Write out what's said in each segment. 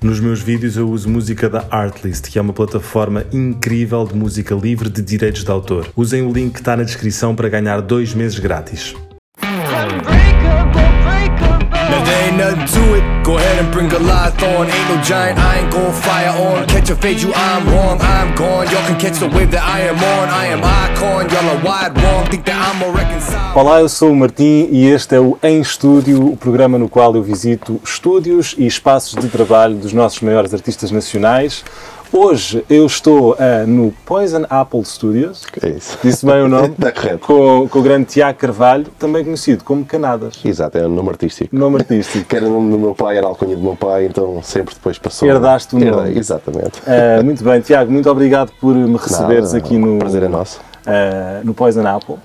Nos meus vídeos eu uso música da Artlist, que é uma plataforma incrível de música livre de direitos de autor. Usem o link que está na descrição para ganhar dois meses grátis. Now there ain't nothing to it. Go ahead and bring. Ain't no giant, I ain't gon' fire on. Catch a fade, you I'm wrong, I'm gone. Y'all can catch the wave that I am on. I am icon, y'all are wide wrong. Think that I'm a. Olá, eu sou o Martim e este é o Em Estúdio, o programa no qual eu visito estúdios e espaços de trabalho dos nossos maiores artistas nacionais. Hoje eu estou ah, no Poison Apple Studios, É isso. disse bem o nome, Está correto. com, com o grande Tiago Carvalho, também conhecido como Canadas, Exato, é o nome artístico. nome artístico. Que era o nome do meu pai, era a alcunha do meu pai, então sempre depois passou. Herdaste o Herdei, nome. Exatamente. Ah, muito bem, Tiago, muito obrigado por me receberes Nada, aqui o no, prazer é nosso. ah, no Poison Apple.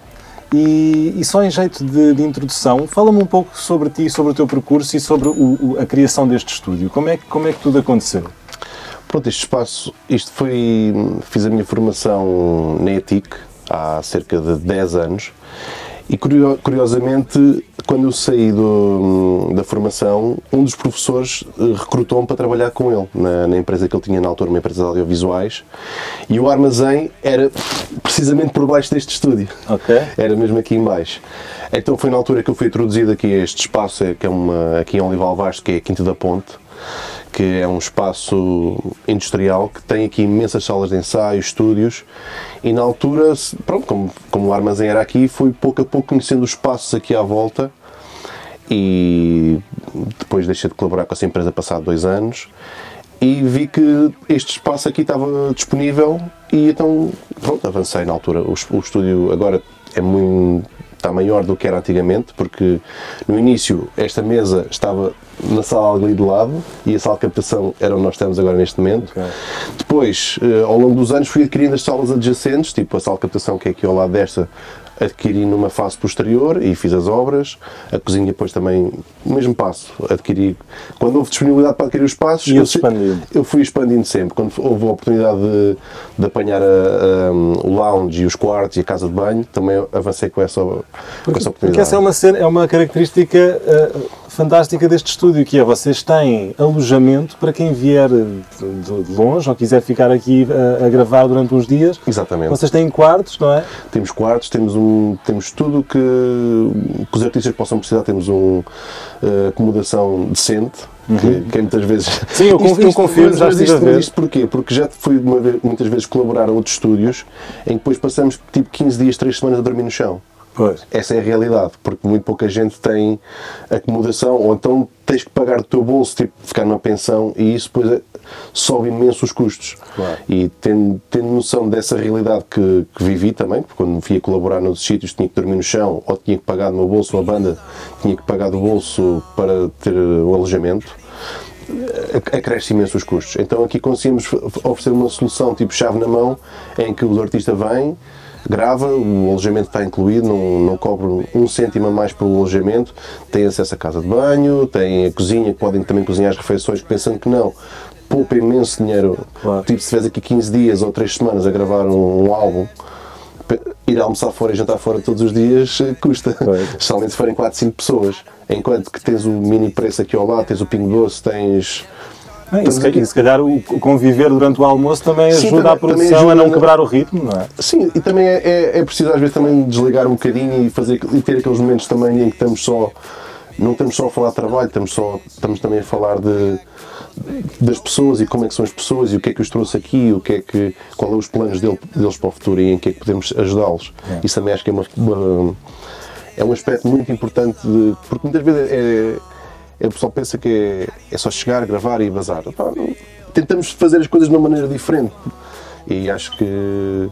E, e só em jeito de, de introdução, fala-me um pouco sobre ti, sobre o teu percurso e sobre o- o- a criação deste estúdio. Como é, como é que tudo aconteceu? Pronto, este espaço, isto foi. Fiz a minha formação na ETIC há cerca de 10 anos e curio- curiosamente, quando eu saí do- da formação, um dos professores eh, recrutou-me para trabalhar com ele na, na empresa que ele tinha na altura, uma empresa de audiovisuais, e o armazém era precisamente por baixo deste estúdio. Ok. Era mesmo aqui em baixo. Então foi na altura que eu fui introduzido aqui a este espaço, que é uma, aqui em Olival Vasco, que é a Quinta da Ponte, que é um espaço industrial que tem aqui imensas salas de ensaio, estúdios, e na altura, pronto, como, como o armazém era aqui, fui pouco a pouco conhecendo os espaços aqui à volta e depois deixei de colaborar com essa empresa passado dois anos e vi que este espaço aqui estava disponível e então pronto, avancei na altura. O, o estúdio agora é muito está maior do que era antigamente, porque no início esta mesa estava na sala ali do lado e a sala de captação era onde nós estamos agora neste momento. Ok. Depois, eh, ao longo dos anos, fui adquirindo as salas adjacentes, tipo a sala de captação que é aqui ao lado desta, adquiri numa fase posterior e fiz as obras. A cozinha depois também, o mesmo passo, adquiri. Quando houve disponibilidade para adquirir os espaços, eu, eu fui expandindo sempre. Quando houve a oportunidade de, de apanhar a- a- o lounge e os quartos e a casa de banho, também avancei com essa, com essa oportunidade. Porque essa é uma, cena- é uma característica ah, fantástica deste estúdio, que é vocês têm alojamento para quem vier de, de longe ou quiser ficar aqui ah, a gravar durante uns dias. Exatamente. Vocês têm quartos, não é? Temos quartos, temos, um, temos tudo que, que os artistas possam precisar. Temos um, eh, acomodação decente, que, que é muitas vezes. Uhum. Sim, eu conf- eu confirmo, mas- já mas a isto, isto porquê? Porque já fui uma vez- muitas vezes colaborar a outros estúdios em que depois passamos tipo 15 dias, 3 semanas a dormir no chão. Pois. Essa é a realidade, porque muito pouca gente tem acomodação, ou então tens que pagar do teu bolso, tipo, ficar numa pensão, e isso depois é- sobe imenso os custos. Claro. E tendo, tendo noção dessa realidade que, que vivi também, porque quando fui a colaborar nos sítios tinha que dormir no chão, ou tinha que pagar do meu bolso, a banda tinha que pagar do bolso para ter o alojamento, ac- acresce imenso os custos. Então aqui conseguimos oferecer uma solução tipo chave na mão, em que o artista vem, grava, o alojamento está incluído, não, não cobra um cêntimo a mais pelo alojamento, tem acesso à casa de banho, tem a cozinha, que podem também cozinhar as refeições, pensando que não. Poupa imenso dinheiro. Claro. Tipo, se fez aqui 15 dias ou 3 semanas a gravar um, um álbum, ir almoçar fora e jantar fora todos os dias eh, custa. Especialmente se forem 4, 5 pessoas. Enquanto que tens o mini preço aqui ao lado, tens o pingo doce, tens. Bem, e, se, aqui- e se calhar o conviver durante o almoço também Sim, ajuda também- a produção ajuda a não quebrar o ritmo, não é? Sim, e também é, é, é preciso às vezes também desligar um bocadinho e, fazer, e ter aqueles momentos também em que estamos só. Não estamos só a falar de trabalho, estamos, só, estamos também a falar de, das pessoas e como é que são as pessoas e o que é que os trouxe aqui, o que é que, qual é os planos dele- deles para o futuro e em que é que podemos ajudá-los. Isso também acho que é uma, uma- é um aspecto muito importante, de- porque muitas vezes é, é, o pessoal pensa que é, é só chegar, gravar e bazar. Tentamos fazer as coisas de uma maneira diferente e acho que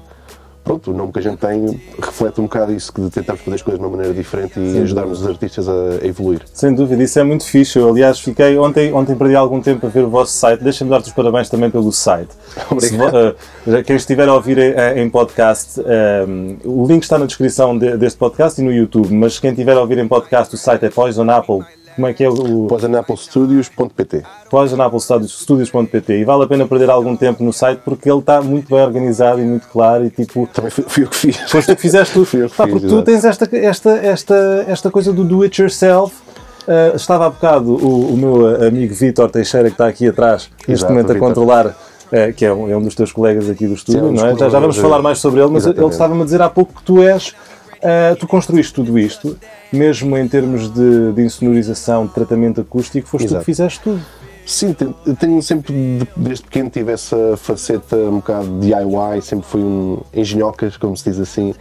pronto, o nome que a gente tem reflete um bocado isso, que tentamos fazer as coisas de uma maneira diferente e ajudarmos os artistas a, evoluir. Sem dúvida, isso é muito fixe. Eu, aliás, fiquei ontem, ontem perdi algum tempo a ver o vosso site. Deixa-me dar-te os parabéns também pelo site. Obrigado. Se eh, quem estiver a ouvir eh, em podcast, eh, o link está na descrição de- deste podcast e no YouTube, mas quem estiver a ouvir em podcast, o site é Poison Apple. Como é que é o, poisonapple.studios.pt poisonapple.studios.pt e vale a pena perder algum tempo no site porque ele está muito bem organizado e muito claro e tipo Também fui, fui eu que fiz. Foste tu que fizeste. Fui eu que Pá, fiz, porque tu exato. tens esta, esta, esta, esta coisa do do it yourself Uh, estava há bocado o, o meu amigo Vítor Teixeira, que está aqui atrás, neste Exato, momento a Vítor. controlar, uh, que é um, é um dos teus colegas aqui do estúdio, Sim, é um não é? Já, já vamos falar mais sobre ele, mas ele exatamente. estava-me a dizer há pouco que tu és, uh, tu construíste tudo isto, mesmo em termos de, de insonorização, de tratamento acústico, foste tu Exato. que fizeste tudo. Sim, tenho sempre, de- desde pequeno, tive essa faceta um bocado de DIY, sempre fui um engenhocas, como se diz assim,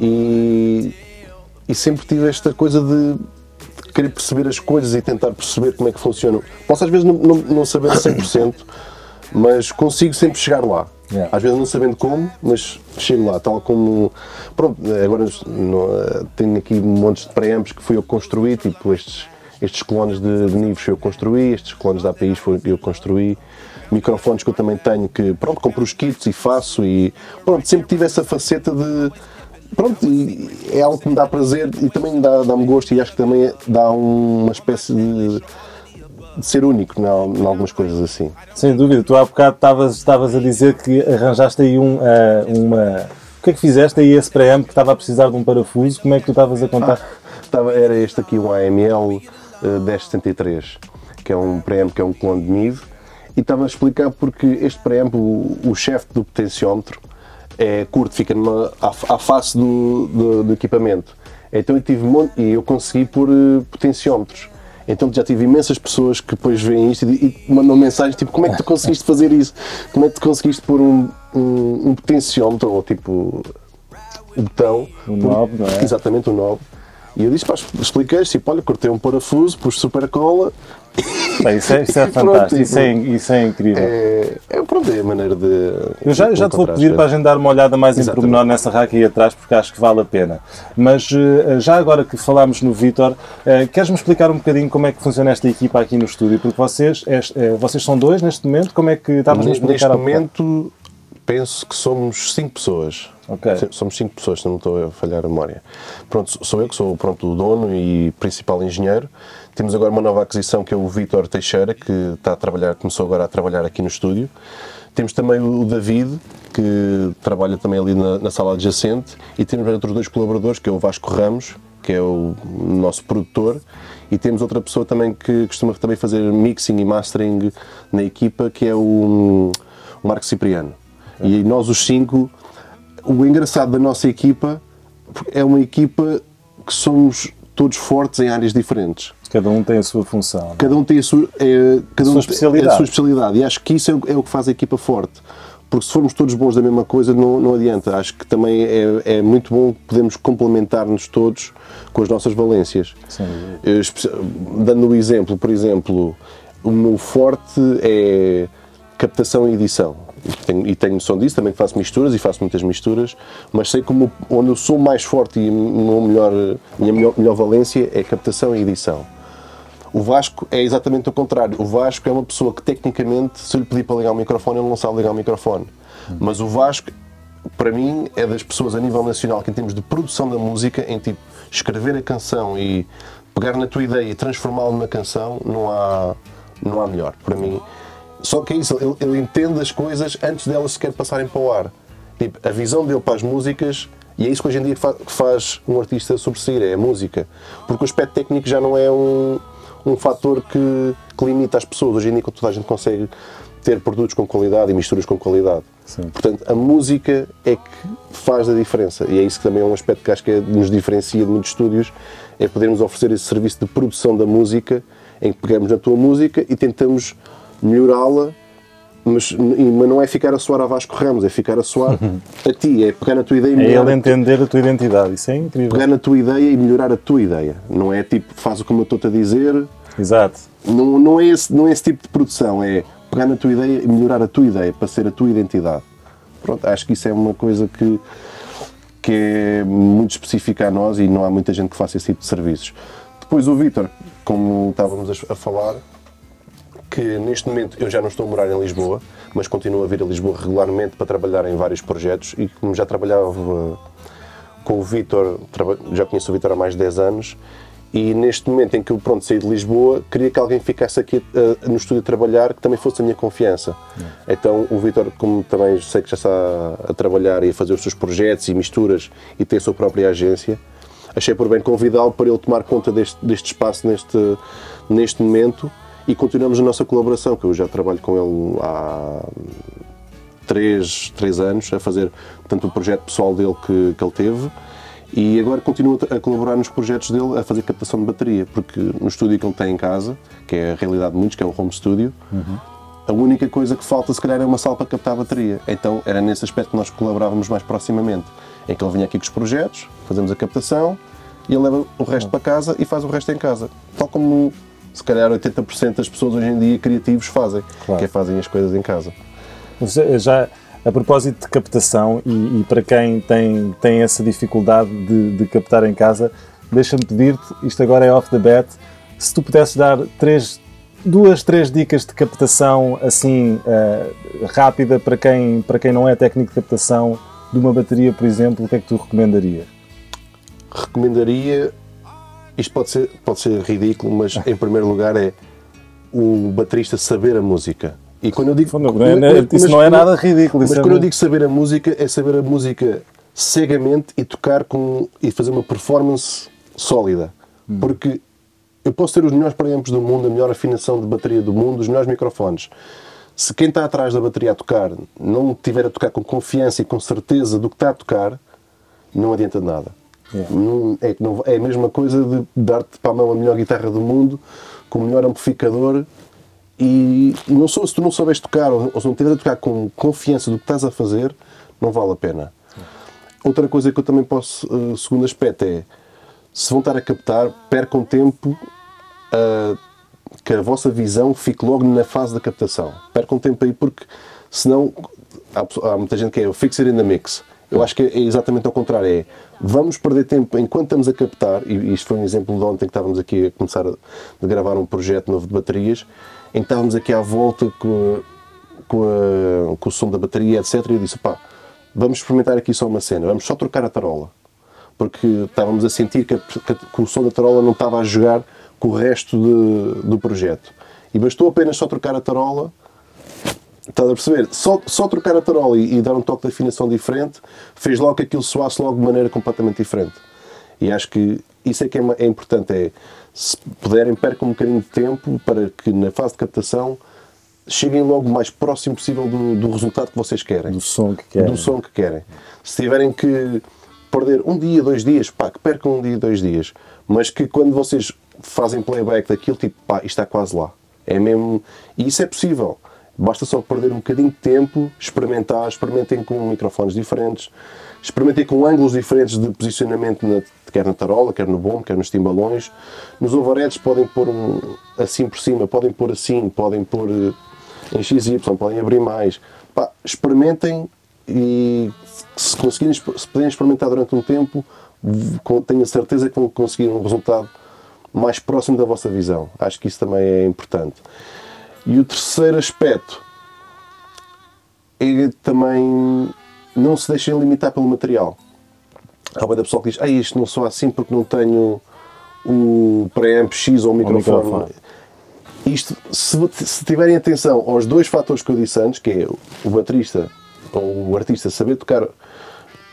e, e sempre tive esta coisa de, de querer perceber as coisas e tentar perceber como é que funcionam. Posso às vezes não, não, não saber 100%, mas consigo sempre chegar lá. Yeah. Às vezes não sabendo como, mas chego lá, tal como. Pronto, agora tenho aqui montes de preamps que fui eu que construí, tipo estes, estes clones de, de foi eu que construí, estes clones da APIs foi eu que construí, microfones que eu também tenho que, pronto, compro os kits e faço e, pronto, sempre tive essa faceta de. Pronto, é algo que me dá prazer e também dá- dá-me gosto e acho que também dá uma espécie de, de ser único em algumas coisas assim. Sem dúvida, tu há bocado estavas, a dizer que arranjaste aí um, ah, uma. O que é que fizeste aí esse preamp que estava a precisar de um parafuso? Como é que tu estavas a contar? Estava, era este aqui, um AML eh, 1073, que é um preamp que é um clone de MIDI, e estava a explicar porque este preamp, o, o chefe do potenciómetro, é curto, fica numa, à, à face do, do, do equipamento. Então eu tive e eu consegui pôr eh, potenciómetros. Então já tive imensas pessoas que depois veem isto e, e mandam mensagens tipo como é que tu conseguiste fazer isso? Como é que tu conseguiste pôr um, um, um potenciómetro ou tipo o botão. O knob, não é? Exatamente, o knob. E eu disse, pá, expliquei tipo, olha, cortei um parafuso, pus super cola. Bem, isso é, isso é fantástico, isso é, isso é incrível. É, é, pronto, é a maneira de. Eu já, já te vou pedir para a gente dar uma olhada mais em Exatamente. pormenor nessa raca aí atrás, porque acho que vale a pena. Mas eh, já agora que falámos no Vítor, eh, queres-me explicar um bocadinho como é que funciona esta equipa aqui no estúdio? Porque vocês, eh, vocês são dois neste momento, como é que estavas a Neste explicar bocado? momento, penso que somos cinco pessoas. Ok. Sim, Somos cinco pessoas, se não estou a falhar a memória. Pronto, sou eu que sou pronto, o dono e principal engenheiro. Temos agora uma nova aquisição que é o Vítor Teixeira, que está a trabalhar, começou agora a trabalhar aqui no estúdio. Temos também o David, que trabalha também ali na, na sala adjacente. E temos outros dois colaboradores, que é o Vasco Ramos, que é o nosso produtor. E temos outra pessoa também que costuma também fazer mixing e mastering na equipa, que é o, o Marco Cipriano. E nós os cinco o engraçado da nossa equipa é uma equipa que somos todos fortes em áreas diferentes. Cada um tem a sua função. é? Cada um tem a sua, é, cada sua um especialidade. a sua especialidade. E acho que isso é, o- é o que faz a equipa forte. Porque se formos todos bons da mesma coisa, não, não adianta. Acho que também é, é muito bom podermos complementar-nos todos com as nossas valências. Eu, espe- Dando o exemplo, por exemplo, o meu forte é captação e edição. Tenho- e tenho noção disso, também faço misturas e faço muitas misturas, mas sei como onde eu sou mais forte e a melhor, minha melhor, melhor valência é captação e edição. O Vasco é exatamente o contrário. O Vasco é uma pessoa que, tecnicamente, se eu lhe pedir para ligar o microfone, ele não sabe ligar o microfone. Mas o Vasco, para mim, é das pessoas a nível nacional que, em termos de produção da música, em tipo escrever a canção e pegar na tua ideia e transformá-la numa canção, não há, não há melhor. Para mim. Só que é isso, ele, ele entende as coisas antes delas sequer passarem para o ar. Tipo, a visão dele para as músicas, e é isso que hoje em dia fa- faz um artista sobressair, é a música. Porque o aspecto técnico já não é um, um fator que, que limita as pessoas. Hoje em dia toda a gente consegue ter produtos com qualidade e misturas com qualidade. Sim. Portanto, a música é que faz a diferença. E é isso que também é um aspecto que acho que é- nos diferencia de muitos estúdios, é podermos oferecer esse serviço de produção da música, em que pegamos na tua música e tentamos melhorá-la, mas, mas não é ficar a soar a Vasco Ramos, é ficar a soar a ti, é pegar na tua ideia e É melhorar ele a entender a tua identidade, isso é incrível. pegar na tua ideia e melhorar a tua ideia. Não é tipo, faz o como eu estou-te a dizer. Exato. Não, não, é esse, não é esse tipo de produção. É pegar na tua ideia e melhorar a tua ideia para ser a tua identidade. Pronto, acho que isso é uma coisa que, que é muito específica a nós e não há muita gente que faça esse tipo de serviços. Depois o Vítor, como estávamos a falar, que neste momento eu já não estou a morar em Lisboa, mas continuo a vir a Lisboa regularmente para trabalhar em vários projetos e como já trabalhava com o Vítor, traba- já conheço o Vítor há mais de 10 anos e neste momento em que eu pronto, saí de Lisboa, queria que alguém ficasse aqui eh, no estúdio a trabalhar que também fosse a minha confiança. Então o Vítor, como também sei que já está a trabalhar e a fazer os seus projetos e misturas e tem a sua própria agência, achei por bem convidá-lo para ele tomar conta deste, deste espaço neste, neste momento e continuamos a nossa colaboração, que eu já trabalho com ele há três, três anos a fazer tanto o projeto pessoal dele que, que ele teve e agora continuo a colaborar nos projetos dele a fazer captação de bateria, porque no estúdio que ele tem em casa, que é a realidade de muitos, que é o home studio, uhum. a única coisa que falta se calhar é uma sala para captar a bateria. Então era nesse aspecto que nós colaborávamos mais proximamente, em que ele vinha aqui com os projetos, fazemos a captação e ele leva o resto para casa e faz o resto em casa. Tal como se calhar 80% das pessoas hoje em dia criativos fazem, claro. que é fazem as coisas em casa. Já a propósito de captação e, e para quem tem, tem essa dificuldade de, de captar em casa, deixa-me pedir-te, isto agora é off the bat, se tu pudesses dar três, duas, três dicas de captação assim uh, rápida para quem, para quem não é técnico de captação de uma bateria, por exemplo, o que é que tu recomendarias? Recomendaria, isto pode ser, pode ser ridículo, mas em primeiro lugar é o baterista saber a música e quando eu digo. Não, não é, mas, isso não é nada ridículo. Mas quando eu digo saber a música, é saber a música cegamente e tocar com. e fazer uma performance sólida. Hum. Porque eu posso ter os melhores preampos do mundo, a melhor afinação de bateria do mundo, os melhores microfones. Se quem está atrás da bateria a tocar não tiver a tocar com confiança e com certeza do que está a tocar, não adianta de nada. Yeah. Não, é, não, é a mesma coisa de dar-te para a mão a melhor guitarra do mundo, com o melhor amplificador e não sou, se tu não souberes tocar ou, ou se não tiveres a tocar com confiança do que estás a fazer, não vale a pena. Outra coisa que eu também posso, uh, segundo aspecto, é se vão estar a captar, percam tempo uh, que a vossa visão fique logo na fase da captação. Percam tempo aí porque senão há, há muita gente que é o fix it in the mix. Eu acho que é exatamente ao contrário. É vamos perder tempo enquanto estamos a captar, e isto foi um exemplo de ontem que estávamos aqui a começar a, gravar um projeto novo de baterias, em que estávamos aqui à volta com, com, a, com o som da bateria, etc. E eu disse, pá, vamos experimentar aqui só uma cena, vamos só trocar a tarola. Porque estávamos a sentir que, a, que o som da tarola não estava a jogar com o resto de, do projeto. E bastou apenas só trocar a tarola Estás a perceber? Só, só trocar a tarola e, e, dar um toque de afinação diferente fez logo que aquilo soasse logo de maneira completamente diferente. E acho que isso é que é, é importante. É, se puderem, percam um bocadinho de tempo para que na fase de captação cheguem logo o mais próximo possível do, do resultado que vocês querem. Do som que querem. Do som que querem. Se tiverem que perder um dia, dois dias, pá, que percam um dia, dois dias. Mas que quando vocês fazem playback daquilo, tipo, pá, isto está quase lá. É mesmo. E isso é possível. Basta só perder um bocadinho de tempo, experimentar, experimentem com microfones diferentes, experimentem com ângulos diferentes de posicionamento, na, quer na tarola, quer no bom, quer nos timbalões. Nos overheads podem pôr um, assim por cima, podem pôr assim, podem pôr eh, em XY, podem abrir mais. Pá, experimentem e se conseguirem, se puderem experimentar durante um tempo, tenho a certeza que vão conseguir um resultado mais próximo da vossa visão. Acho que isso também é importante. E o terceiro aspecto é também não se deixem limitar pelo material. Há uma pessoa que diz, ah, isto não sou assim porque não tenho o preamp X ou o microfone. O microfone. Isto, se, se, tiverem atenção aos dois fatores que eu disse antes, que é o baterista ou o artista saber tocar,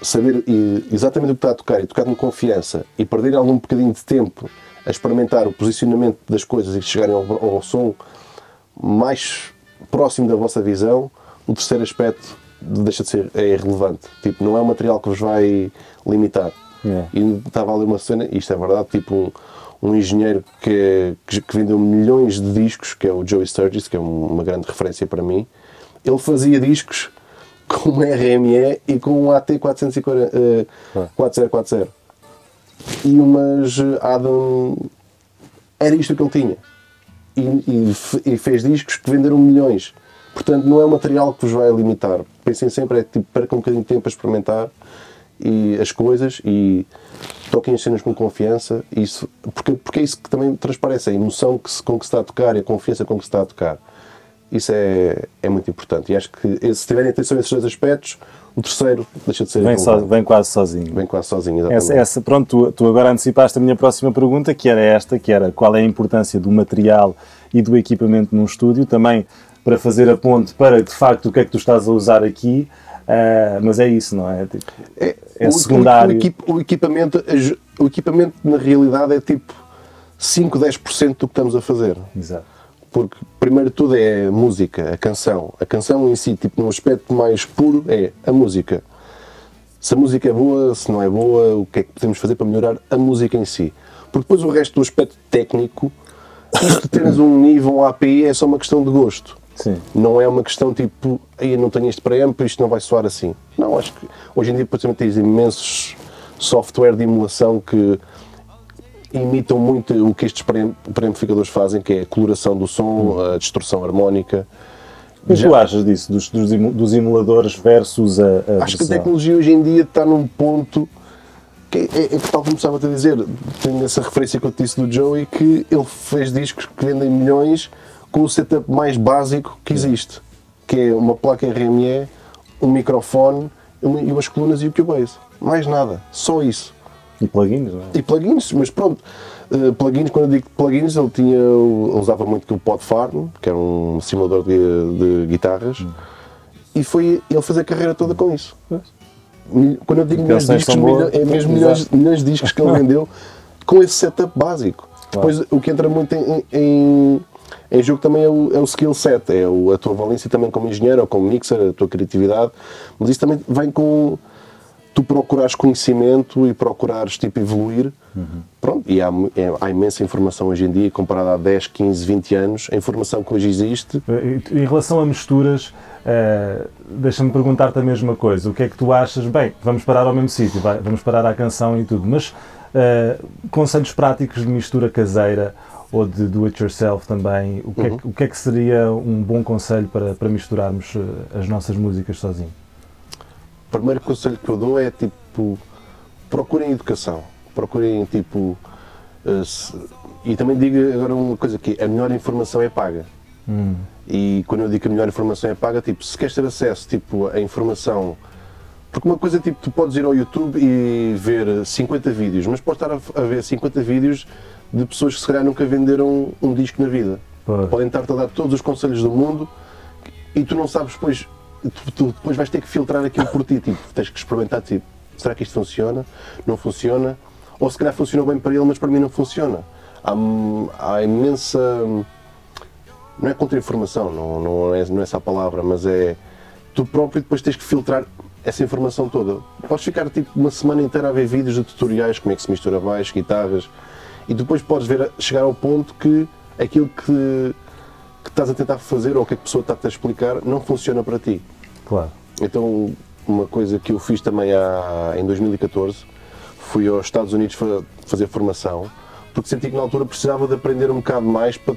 saber exatamente o que está a tocar e tocar com confiança e perder algum bocadinho de tempo a experimentar o posicionamento das coisas e chegarem ao, ao som mais próximo da vossa visão, o terceiro aspecto deixa de ser é irrelevante. Tipo, não é um material que vos vai limitar. Yeah. E estava ali uma cena, isto é verdade, tipo um, engenheiro que, que, que, vendeu milhões de discos, que é o Joey Sturgis, que é uma grande referência para mim. Ele fazia discos com um RME e com um AT 440, uh, ah. 4040. E umas Adam. Era isto que ele tinha e, e, e, fez discos que venderam milhões. Portanto, não é um material que vos vai limitar. Pensem sempre, é tipo, percam um bocadinho de tempo a experimentar e as coisas e toquem as cenas com confiança. Isso, porque, porque é isso que também transparece, a emoção que se, com que se está a tocar e a confiança com que se está a tocar. Isso é, é muito importante. E acho que se tiverem atenção a esses dois aspectos, o terceiro deixa de ser. Vem, so, vem quase sozinho. Vem quase sozinho, exatamente. Essa, essa, pronto, tu, tu, agora antecipaste a minha próxima pergunta, que era esta, que era qual é a importância do material e do equipamento num estúdio, também para fazer a ponte para, de facto, o que é que tu estás a usar aqui. Ah, mas é isso, não é? Tipo, É, É o, secundário. O, equip- o equipamento, o equipamento, na realidade, é tipo 5, 10% do que estamos a fazer. exato. Porque, primeiro de tudo, é a música, a canção. A canção em si, tipo, num aspecto mais puro, é a música. Se a música é boa, se não é boa, o que é que podemos fazer para melhorar a música em si. Porque depois o resto do aspecto técnico, isto teres um nível, um API, é só uma questão de gosto. Sim. Não é uma questão tipo, aí não tenho este preamp, isto não vai soar assim. Não, acho que hoje em dia, por exemplo, tens imensos software de emulação que imitam muito o que estes preamp- preamplificadores fazem, que é a coloração do som, a distorção harmónica. O que tu achas disso, dos, dos, emu- dos emuladores versus a, a Acho que a versão? tecnologia hoje em dia está num ponto que é, é, que tal como estava a dizer, tenho essa referência que eu te disse do Joey, que ele fez discos que vendem milhões com o setup mais básico que existe, que é uma placa RME, um microfone uma- e umas colunas e o Cubase. Mais nada, só isso. E plugins, não é? E plugins, mas pronto, eh, plugins, quando eu digo plugins, ele tinha, ele usava muito o Podfarm, que era um simulador de, de guitarras, e foi ele fez a carreira toda com isso. Quando eu digo milhões de discos, milho- é mesmo milhões, milhões de discos que ele vendeu com esse setup básico. Depois, o que entra muito em, em, em jogo também é o, é o skill set, é o- a tua valência também como engenheiro ou como mixer, a tua criatividade, mas isso também vem com tu procurares conhecimento e procurares tipo evoluir. Pronto, e há, é- há imensa informação hoje em dia, comparada a 10, 15, 20 anos, a informação que hoje existe. Em relação a misturas, eh, deixa-me perguntar-te a mesma coisa. O que é que tu achas? Bem, vamos parar ao mesmo sítio, vamos parar à canção e tudo, mas eh, conselhos práticos de mistura caseira ou de do it yourself também, o que, é, que- o que é que seria um bom conselho para, para misturarmos eh, as nossas músicas sozinho? O primeiro conselho que eu dou é tipo, procurem educação, procurem tipo. eh, e também digo agora uma coisa que a melhor informação é paga. E quando eu digo que a melhor informação é paga, tipo, se queres ter acesso tipo, à informação. Porque uma coisa tipo, tu podes ir ao YouTube e ver 50 vídeos, mas podes estar a, a ver 50 vídeos de pessoas que se calhar nunca venderam um disco na vida. Pois. Podem estar-te a dar todos os conselhos do mundo e tu não sabes depois, tu, tu depois vais ter que filtrar aquilo por ti, tipo, tens que experimentar, tipo, será que isto funciona? Não funciona? Ou se calhar funcionou bem para ele, mas para mim não funciona. Há, há imensa não é contra-informação, não, não, é, não é essa a palavra, mas é tu próprio depois tens que filtrar essa informação toda. Podes ficar tipo uma semana inteira a ver vídeos de tutoriais, como é que se mistura baixo, guitarras, e depois podes ver, chegar ao ponto que aquilo que, que estás a tentar fazer ou que a pessoa está-te a explicar não funciona para ti. Claro. Então, uma coisa que eu fiz também há, em 2014, fui aos Estados Unidos fa- fazer formação, porque senti que na altura precisava de aprender um bocado mais, para,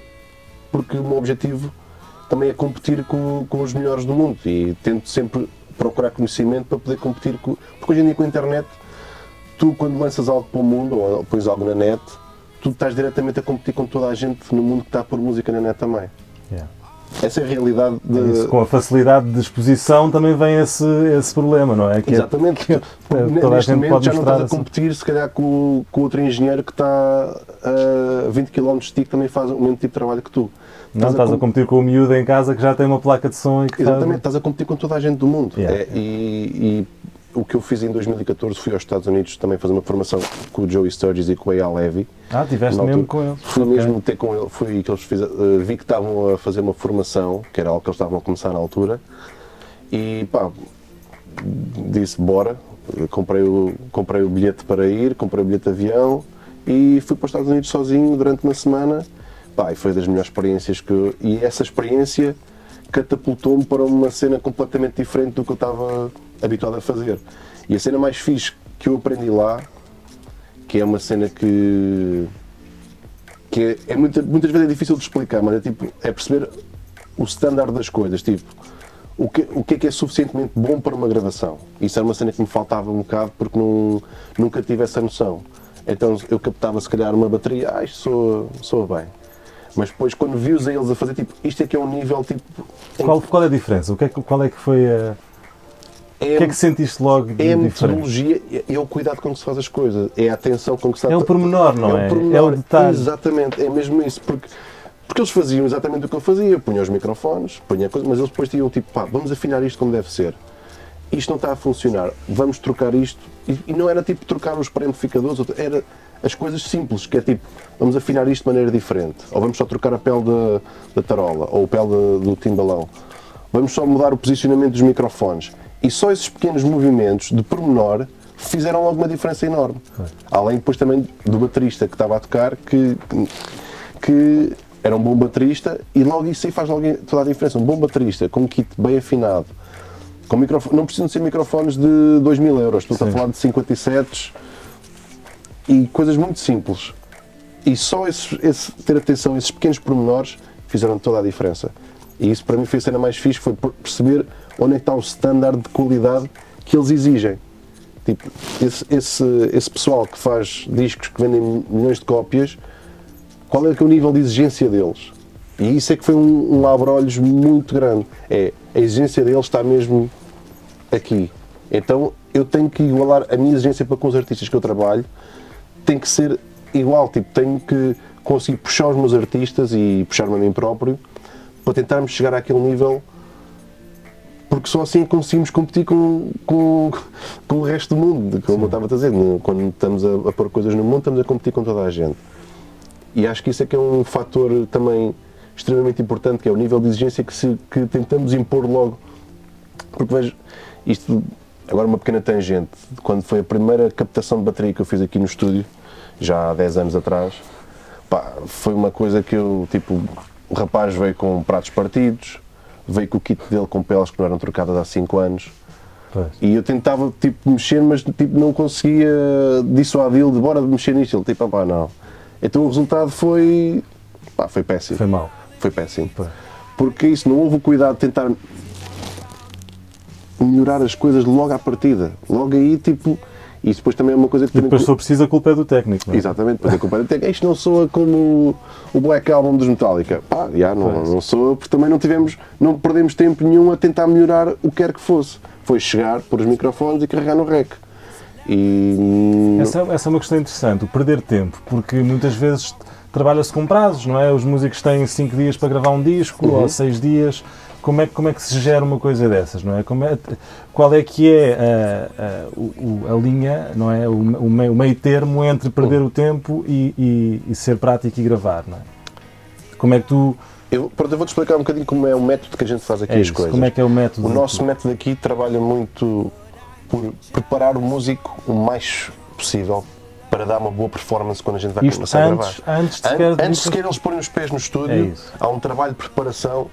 porque o meu objetivo também é competir com, com os melhores do mundo e tento sempre procurar conhecimento para poder competir com. Porque hoje em dia com a internet, tu quando lanças algo para o mundo ou pões algo na net, tu estás diretamente a competir com toda a gente no mundo que está a pôr música na net também. Yeah. Essa é a realidade de, Isso, com a facilidade de exposição também vem esse, esse problema, não é? Que é- Exatamente. que toda a Neste gente momento pode já não estás a competir, se calhar, com, com outro engenheiro que está a 20 km de ti que também faz o mesmo tipo de trabalho que tu. Não, estás a com- competir com o miúdo em casa que já tem uma placa de som e que Exatamente, faz... estás a competir com toda a gente do mundo. Yeah. É, e, e o que eu fiz em 2014 fui aos Estados Unidos também fazer uma formação com o Joey Sturgis e com o Eyal Levy. Ah, tiveste mesmo com eles. Fui Ok. mesmo ter com ele, fui que eles fiz, vi que estavam a fazer uma formação, que era algo que eles estavam a começar na altura, e pá, disse bora, comprei o, comprei o bilhete para ir, comprei o bilhete de avião e fui para os Estados Unidos sozinho durante uma semana, pá, e foi das melhores experiências que eu, e essa experiência catapultou-me para uma cena completamente diferente do que eu estava habituado a fazer. E a cena mais fixe que eu aprendi lá, que é uma cena que que é, é muita- muitas vezes é difícil de explicar, mas é tipo, é perceber o standard das coisas, tipo, o que, o que é que é suficientemente bom para uma gravação. Isso era uma cena que me faltava um bocado porque não, nunca tive essa noção. Então eu captava se calhar uma bateria, ah, isto soa, soa bem. Mas depois quando vi-os a eles a fazer, tipo, isto é que é um nível, tipo... Qual, qual é a diferença? O que é qual é que foi a... é, O que é que sentiste logo de é a metodologia, é, é o cuidado com que se faz as coisas, é a atenção com que se É o pormenor, não é? o pormenor, É o detalhe. Exatamente, é mesmo isso. Porque, porque eles faziam exatamente o que eu fazia. Punham os microfones, punham a coisa, mas eles depois tinham tipo, pá, vamos afinar isto como deve ser. isto não está a funcionar, vamos trocar isto. E, e não era tipo trocar os pré-amplificadores, era as coisas simples, que é tipo, vamos afinar isto de maneira diferente, ou vamos só trocar a pele da, da tarola, ou a pele da- do timbalão, vamos só mudar o posicionamento dos microfones. E só esses pequenos movimentos de pormenor fizeram logo uma diferença enorme. Além depois também do baterista que estava a tocar, que, que era um bom baterista, e logo isso aí faz logo toda a diferença. Um bom baterista, com um kit bem afinado, com microfone, não precisam ser microfones de 2 mil euros, estou a falar de 57 e coisas muito simples. E só esses, esse- ter atenção a esses pequenos pormenores fizeram toda a diferença. E isso para mim foi a cena mais fixe, foi per- perceber onde é está o standard de qualidade que eles exigem. Tipo, esse, esse, esse pessoal que faz discos que vendem milhões de cópias, qual é é o nível de exigência deles? E isso é que foi um, um abre-olhos muito grande. É, a exigência deles está mesmo aqui. Então eu tenho que igualar a minha exigência para com os artistas que eu trabalho, tem que ser igual, tipo, tenho que conseguir puxar os meus artistas e puxar-me a mim próprio para tentarmos chegar àquele nível porque só assim conseguimos competir com, com, com o resto do mundo, como eu estava a dizer, quando estamos a, a pôr coisas no mundo, estamos a competir com toda a gente. E acho que isso é que é um fator também extremamente importante, que é o nível de exigência que, se, que tentamos impor logo. Porque vejo, isto, agora uma pequena tangente, quando foi a primeira captação de bateria que eu fiz aqui no estúdio, já há 10 anos atrás, pá, foi uma coisa que eu, tipo, o rapaz veio com pratos partidos, veio com o kit dele com peles que não eram trocadas há 5 anos, Pois. e eu tentava, tipo, mexer, mas tipo, não conseguia dissuadi-lo de bora mexer nisto. Ele, tipo, ah, pá, não. Então o resultado foi, pá, foi péssimo. Foi mau. Foi péssimo. Pois. Porque isso, não houve o cuidado de tentar melhorar as coisas logo à partida. Logo aí, tipo, isso depois também é uma coisa que E depois, se for preciso, a culpa é do técnico. é? Exatamente, depois a culpa é de- isto não soa como o Black Album dos Metallica. Pá, já, não, Pois. não soa, porque também não tivemos, não perdemos tempo nenhum a tentar melhorar o que quer que fosse. Foi chegar, pôr os microfones e carregar no rec. E Essa, essa é uma questão interessante, o perder tempo, porque muitas vezes trabalha-se com prazos, não é? Os músicos têm 5 dias para gravar um disco Uhum. ou 6 dias. Como é, que- como é que se gera uma coisa dessas, não é? Como é- qual é que é a, a- o- o- a linha, não é? O, o meio, o meio termo entre perder o tempo e, e- e ser prático e gravar, não é? Como é que tu. eu, pronto, eu vou-te explicar um bocadinho como é o método que a gente faz aqui É as isso, coisas. como é que é o método? O nosso método aqui trabalha muito por preparar o músico o mais possível para dar uma boa performance quando a gente vai Isto começar a antes, gravar. antes de An- sequer. Antes sequer eles porem os pés no É estúdio, isso. há um trabalho de preparação,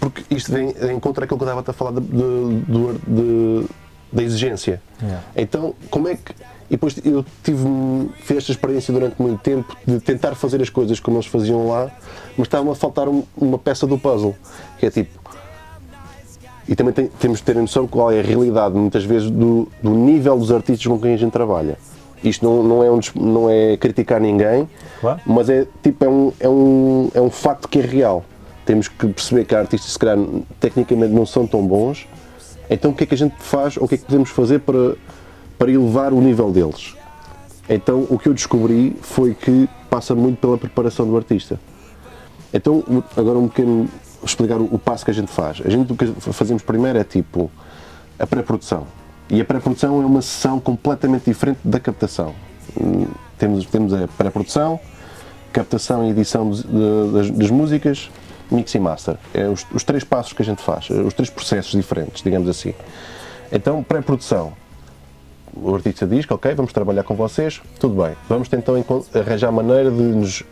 porque isto vem em contra aquilo que eu estava a falar de- de- de- da exigência. Yeah. Então, como é que. E depois eu tive, fiz esta experiência durante muito tempo de tentar fazer as coisas como eles faziam lá, mas estava a faltar um- uma peça do puzzle, que é tipo. E também tem- temos de ter a noção qual é a realidade, muitas vezes, do, do nível dos artistas com quem a gente trabalha. Isto não, não, é, um, não é criticar ninguém, Claro. mas é, tipo, é, um, é, um, é um facto que é real. Temos que perceber que artistas, se calhar, tecnicamente não são tão bons. Então, o que é que a gente faz, ou o que é que podemos fazer para, para elevar o nível deles? Então, o que eu descobri foi que passa muito pela preparação do artista. Então, agora um pequeno, explicar o, passo que a gente faz. A gente o que fazemos primeiro é tipo a pré-produção. E a pré-produção é uma sessão completamente diferente da captação. Hum, Temos, temos a pré-produção, captação e edição dos- de- das, das músicas, mix e master. É os, os três passos que a gente faz, os três processos diferentes, digamos assim. Então, pré-produção. O artista diz que, ok, vamos trabalhar com vocês, tudo bem. Vamos encon- arranjar maneira de nos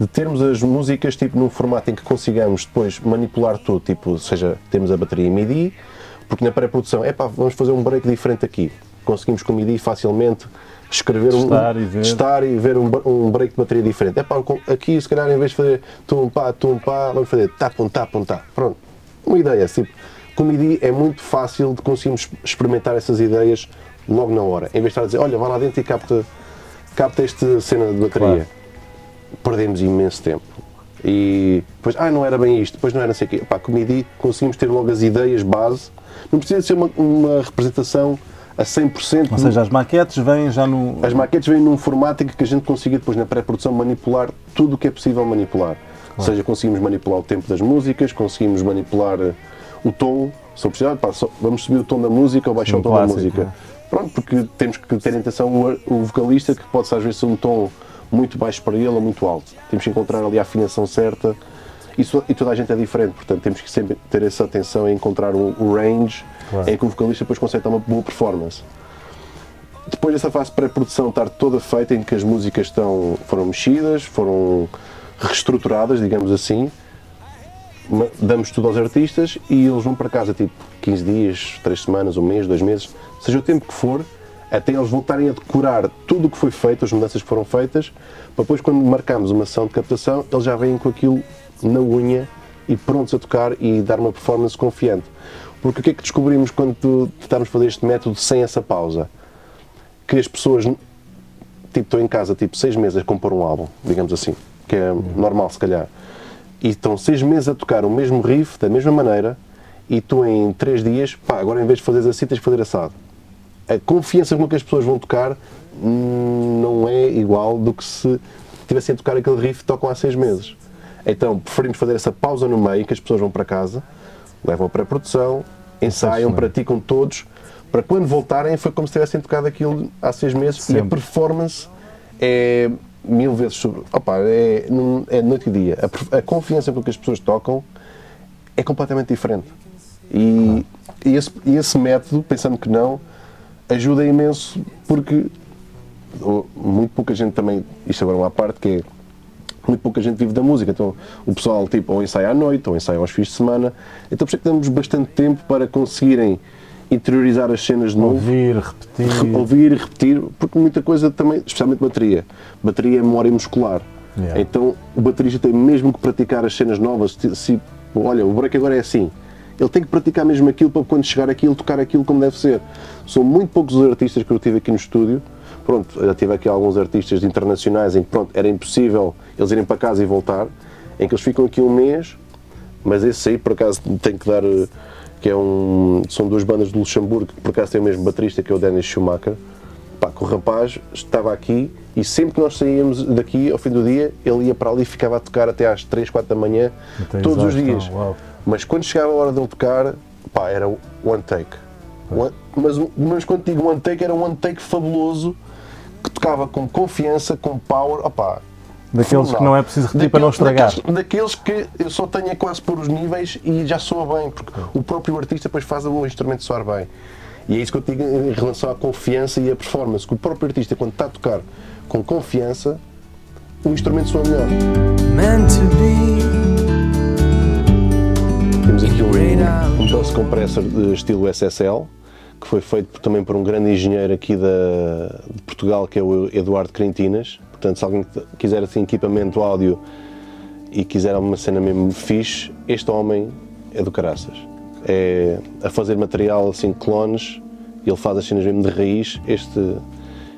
de termos as músicas tipo num formato em que consigamos depois manipular tudo, tipo, seja, temos a bateria MIDI, porque na pré-produção, é pá, vamos fazer um break diferente aqui. Conseguimos com MIDI facilmente escrever Testar um, e ver. testar e ver um, um break de bateria diferente. É pá, aqui se calhar em vez de fazer tum pá, tum pá, vamos fazer tá pum tá pum tá. Pronto. Uma ideia, tipo, com MIDI é muito fácil de conseguirmos experimentar essas ideias logo na hora. Em vez de estar a dizer, olha, vai lá dentro e capta, capta esta cena de bateria Claro. perdemos imenso tempo. E depois, ah, não era bem isto, depois não era não sei o quê. Pá, com o MIDI conseguimos ter logo as ideias base. Não precisa ser uma, uma representação a 100%. Ou seja, as maquetes vêm já no. As maquetes vêm num formato em que a gente consiga depois na pré-produção manipular tudo o que é possível manipular. Ou seja, conseguimos manipular o tempo das músicas, conseguimos manipular eh, o tom, Se eu precisar, pá, só- vamos subir o tom da música ou baixar Um o tom clássico, da música. né? Pronto, porque temos que ter em atenção o, o vocalista que pode ser às vezes ser um tom muito baixo para ele ou muito alto. Temos que encontrar ali a afinação certa Isso, e toda a gente é diferente, portanto temos que sempre ter essa atenção em encontrar o, o range Claro. em que o vocalista depois consegue dar uma boa performance. Depois dessa fase de pré-produção estar toda feita, em que as músicas estão, foram mexidas, foram reestruturadas, digamos assim, damos tudo aos artistas e eles vão para casa tipo 15 dias, 3 semanas, um mês, 2 meses, seja o tempo que for, até eles voltarem a decorar tudo o que foi feito, as mudanças que foram feitas, para depois quando marcamos uma sessão de captação, eles já vêm com aquilo na unha e prontos a tocar e dar uma performance confiante. Porque o que é que descobrimos quando tentámos fazer este método sem essa pausa? Que as pessoas tipo, estou em casa, tipo, seis meses a compor um álbum, digamos assim, que é normal se calhar, e estão seis meses a tocar o mesmo riff, da mesma maneira, e tu em três dias, pá, agora em vez de fazeres assim, tens de fazer assado. A confiança com que as pessoas vão tocar hum, não é igual do que se tivessem a tocar aquele riff que tocam há seis meses. Então, preferimos fazer essa pausa no meio, que as pessoas vão para casa, levam a pré-produção, ensaiam, Sensacional. praticam todos, para quando voltarem foi como se tivessem tocado aquilo há seis meses e a Sempre. performance é mil vezes sobre. Opa, é, é noite e dia. A, a confiança com que as pessoas tocam é completamente diferente. E, e esse, e esse método, pensando que não, ajuda imenso porque muito pouca gente também, isto agora é uma parte que é muito pouca gente vive da música, então o pessoal tipo ou ensaia à noite ou ensaia aos fins de semana, então por isso é que temos bastante tempo para conseguirem interiorizar as cenas de novo Ouvir, repetir. ouvir e repetir, porque muita coisa também, especialmente bateria. Bateria é memória muscular. Yeah. Então o baterista tem mesmo que praticar as cenas novas. Se, se- olha, o break agora é assim. Ele tem que praticar mesmo aquilo para quando chegar aqui ele tocar aquilo como deve ser. São muito poucos os artistas que eu tive aqui no estúdio. Pronto, já tive aqui alguns artistas internacionais em que pronto, era impossível eles irem para casa e voltar, em que eles ficam aqui um mês, mas esse aí por acaso tem que dar eh, que é um são duas bandas de Luxemburgo que por acaso tem o mesmo baterista que é o Dennis Schumacher. Pá, que o rapaz estava aqui e sempre que nós saíamos daqui ao fim do dia ele ia para ali e ficava a tocar até às 3, 4 da manhã Até todos os dias. mas quando chegava a hora dele tocar pá, era one take. One- mas, mas quando digo one take era um one take fabuloso que tocava com confiança, com power opá, Daqueles que não é preciso repetir para não estragar. Daqueles, daqueles que eu só tenho é quase por os níveis e já soa bem, porque o próprio artista depois faz o instrumento soar bem. E é isso que eu digo em relação à confiança e à performance, que o próprio artista, quando está a tocar com confiança, o instrumento soa melhor. Meant to be. Temos aqui um, um compressor de estilo SSL, que foi feito também por um grande engenheiro aqui da, de Portugal, que é o Eduardo Crentinas. Portanto, se alguém quiser assim, equipamento áudio e quiser uma cena mesmo fixe, este homem é do caraças. É a fazer material assim, clones, ele faz as cenas mesmo de raiz. Este,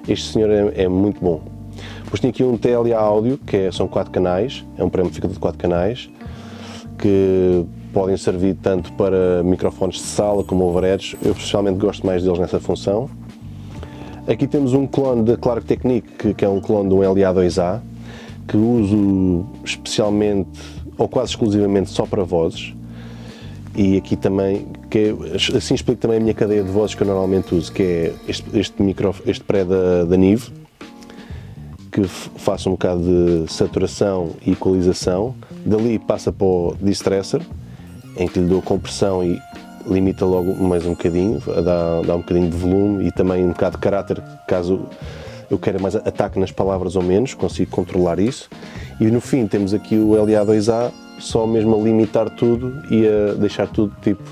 este senhor é, é muito bom. Depois tem aqui um TLA áudio, que é- são quatro canais, é um pré-amplificador de quatro canais, que podem servir tanto para microfones de sala como overheads. Eu pessoalmente gosto mais deles nessa função. Aqui temos um clone da Clark Technique, que, é um clone de um LA2A, que uso especialmente ou quase exclusivamente só para vozes. E aqui também, que é- assim explico também a minha cadeia de vozes que eu normalmente uso, que é este, este, micro, este pré da, da Nive, que f- faça um bocado de saturação e equalização. Dali passa para o Distresser, em que lhe dou compressão e limita logo mais um bocadinho, dá, dá um bocadinho de volume e também um bocado de caráter, caso eu queira mais ataque nas palavras ou menos, consigo controlar isso. E no fim temos aqui o LA2A, só mesmo a limitar tudo e a deixar tudo tipo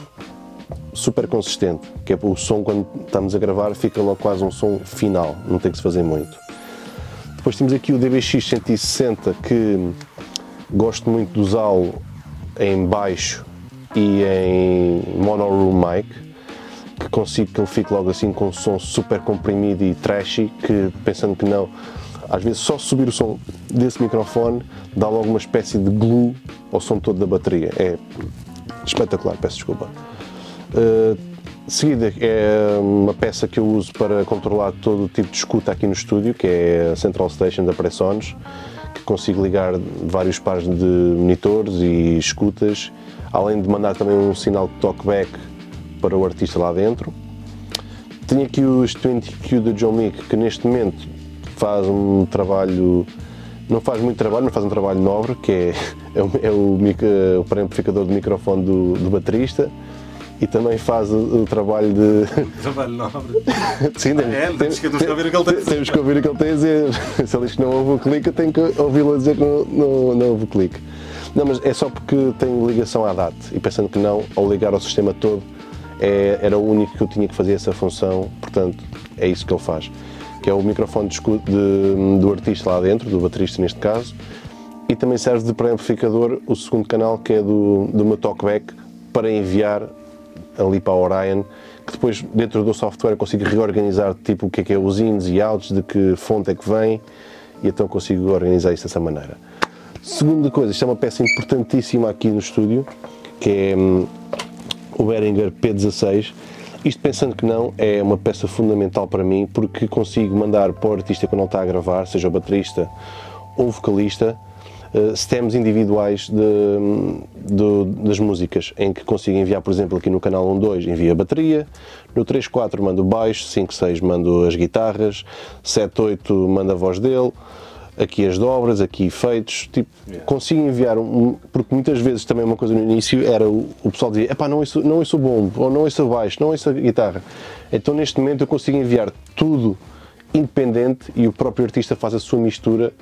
super consistente, que é o som quando estamos a gravar fica logo quase um som final, não tem que se fazer muito. Depois temos aqui o DBX 160 que gosto muito de usá-lo em baixo e em mono room mic, que consigo que ele fique logo assim com um som super comprimido e trashy, que pensando que não, às vezes só subir o som desse microfone dá logo uma espécie de glue ao som todo da bateria. É espetacular, peço desculpa. Uh, seguida é uma peça que eu uso para controlar todo o tipo de escuta aqui no estúdio, que é a Central Station da Pressones, que consigo ligar vários pares de monitores e escutas, além de mandar também um sinal de talkback para o artista lá dentro. Tenho aqui os 20Q do John Mick, que neste momento faz um trabalho, não faz muito trabalho, mas faz um trabalho nobre, que é, é, o, é o, mic- o pré-amplificador de microfone do, do baterista e também faz o, o trabalho de. Trabalho nobre. Sim, temos, É, temos que- temos que ouvir o que ele tem a dizer. Temos que ouvir o que ele tem a dizer. Se ele diz que não houve o clique, eu tenho que ouvi-lo a dizer que não, não, não houve o clique. Não, mas é só porque tenho ligação à DAT e pensando que não, ao ligar ao sistema todo, é- era o único que eu tinha que fazer essa função, portanto, é isso que ele faz. Que é o microfone de de- do artista lá dentro, do baterista neste caso, e também serve de pré-amplificador o segundo canal, que é do, do meu talkback, para enviar ali para a Orion, que depois dentro do software consigo reorganizar tipo o que é que é os ins e outs, de que fonte é que vem, e então consigo organizar isso dessa maneira. Segunda coisa, isto é uma peça importantíssima aqui no estúdio, que é hum, o Behringer P16. Isto pensando que não, é uma peça fundamental para mim porque consigo mandar para o artista quando ele está a gravar, seja o baterista ou o vocalista, eh, stems individuais de- do- das músicas, em que consigo enviar, por exemplo, aqui no canal 1.2 envia a bateria, no 3.4 mando o baixo, 5.6 mando as guitarras, 7.8 manda a voz dele, aqui as dobras, aqui efeitos, tipo, consigo enviar um, porque muitas vezes também uma coisa no início era o, o pessoal dizia, epá, não ouço, não ouço o bombo, ou não ouço o baixo, não ouço a guitarra. Então neste momento eu consigo enviar tudo independente e o próprio artista faz a sua mistura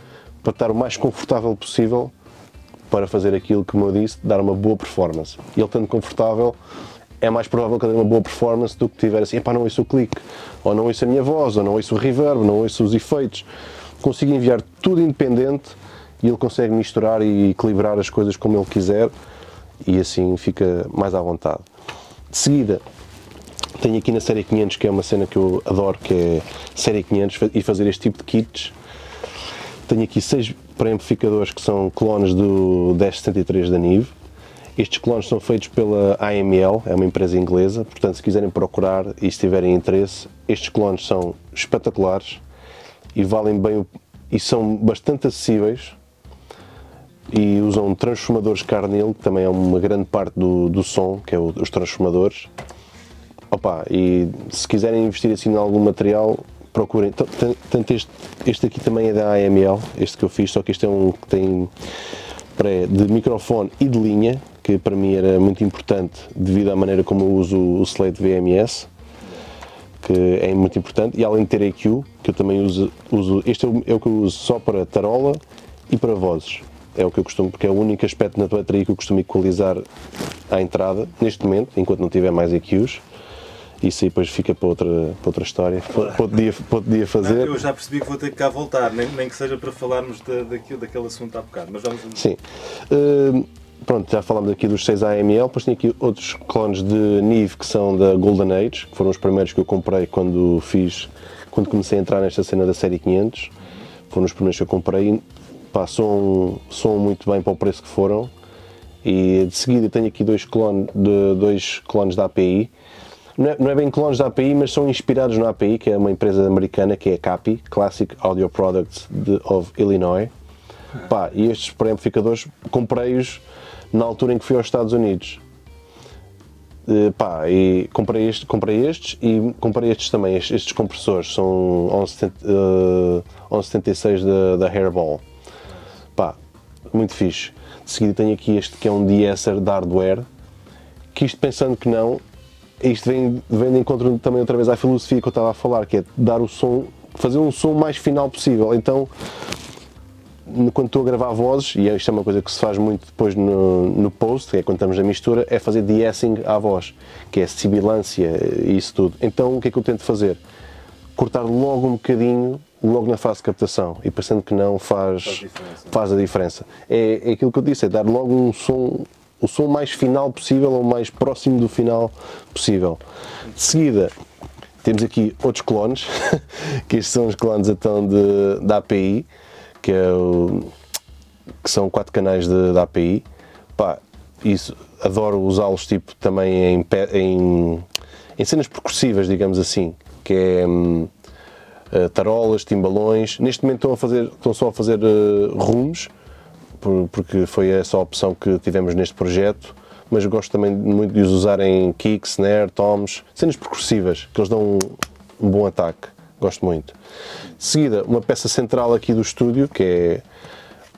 para estar o mais confortável possível para fazer aquilo que, eu disse, dar uma boa performance. E ele estando confortável, é mais provável que ele dê uma boa performance do que tiver assim, epá, não ouço o clique, ou não ouço a minha voz, ou não ouço o reverb, não ouço os efeitos. Consigo enviar tudo independente e ele consegue misturar e equilibrar as coisas como ele quiser e assim fica mais à vontade. De seguida, tenho aqui na série 500, que é uma cena que eu adoro, que é série 500 fa- e fazer este tipo de kits. Tenho aqui seis pré-amplificadores que são clones do 1073 da Nive. Estes clones são feitos pela AML, é uma empresa inglesa, portanto, se quiserem procurar e se tiverem interesse, estes clones são espetaculares e valem bem e são bastante acessíveis e usam transformadores Carnel, que também é uma grande parte do, do som, que é o- os transformadores. Opa, e se quiserem investir assim em algum material, procurem. Tanto este, este aqui também é da AML, este que eu fiz, só que este é um que tem pré de microfone e de linha, que para mim era muito importante devido à maneira como eu uso o Slate VMS, que é muito importante, e além de ter EQ, que eu também uso, uso este é o, é o que eu uso só para tarola e para vozes. É o que eu costumo, porque é o único aspecto na bateria que eu costumo equalizar à entrada, neste momento, enquanto não tiver mais EQs. Isso aí depois fica para outra, para outra história, para para outro dia, para outro dia fazer. Eu já percebi que vou ter que cá voltar, nem, nem que seja para falarmos da, daquilo, daquele assunto há bocado. Mas vamos. Sim. Hum, pronto, já falámos aqui dos 6 AML, depois tenho aqui outros clones de Nive que são da Golden Age, que foram os primeiros que eu comprei quando fiz, quando comecei a entrar nesta cena da série 500. Foram os primeiros que eu comprei. e, Pá, soam, soam muito bem para o preço que foram. E de seguida tenho aqui dois, clone, de, dois clones da API. Não é, não é bem clones da API, mas são inspirados na API, que é uma empresa americana que é a CAPI, Classic Audio Products de, of Illinois. Pá, e estes pré-amplificadores comprei-os na altura em que fui aos Estados Unidos. Eh, pá, e comprei, este, comprei estes e comprei estes também, estes, estes compressores, são 1170, eh, 1176 da, da Hairball. Pá, muito fixe. De seguida tenho aqui este que é um de-esser de hardware, que isto pensando que não, isto vem, vem de encontro também outra vez à filosofia que eu estava a falar, que é dar o som, fazer um som mais final possível. Então, quando estou a gravar vozes, e isto é uma coisa que se faz muito depois no, no post, que é quando estamos na mistura, é fazer de-essing à voz, que é sibilância e isso tudo. Então o que é que eu tento fazer? Cortar logo um bocadinho, logo na fase de captação, e pensando que não faz, Faz diferença. faz a diferença. É, é aquilo que eu disse, é dar logo um som, o som mais final possível, ou mais próximo do final possível. De seguida, temos aqui outros clones, que estes são os clones então de, da API, que, é o- que são quatro canais da API. Pá, isso, adoro usá-los tipo, também em, em, em cenas percussivas, digamos assim, que é hum, eh, tarolas, timbalões. Neste momento estão, a fazer, estão só a fazer eh, rumos, por- porque foi essa a opção que tivemos neste projeto. mas gosto também muito de os usar em kick, snare, toms, cenas percussivas, que eles dão um, um bom ataque. Gosto muito. De seguida, uma peça central aqui do estúdio, que é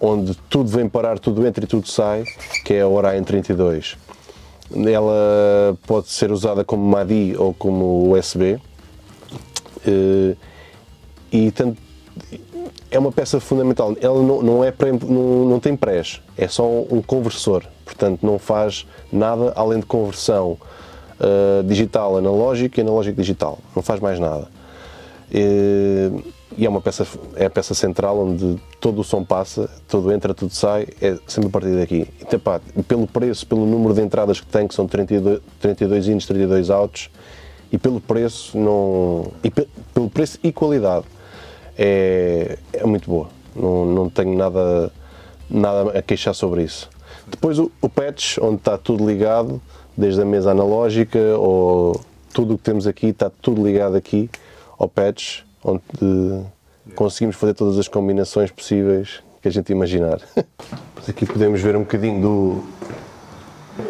onde tudo vem parar, tudo entra e tudo sai, que é a Orion 32. Ela pode ser usada como MADI ou como USB. eh, E é uma peça fundamental. Ela não, não, é não, tem prés, é só um conversor. Portanto, não faz nada além de conversão eh, digital analógico e analógico digital. Não faz mais nada. Eh, E é uma peça, é a peça central onde todo o som passa, tudo entra, tudo sai, é sempre a partir daqui. Então, pá, pelo preço, pelo número de entradas que tem, que são 32, 32 ins, 32 outs, e pelo preço, não, e pe- pelo preço e qualidade, é, é muito boa. Não, não tenho nada, nada a queixar sobre isso. Depois o, o patch, onde está tudo ligado, desde a mesa analógica ou tudo o que temos aqui, está tudo ligado aqui ao patch, onde conseguimos fazer todas as combinações possíveis que a gente imaginar. Mas aqui podemos ver um bocadinho do,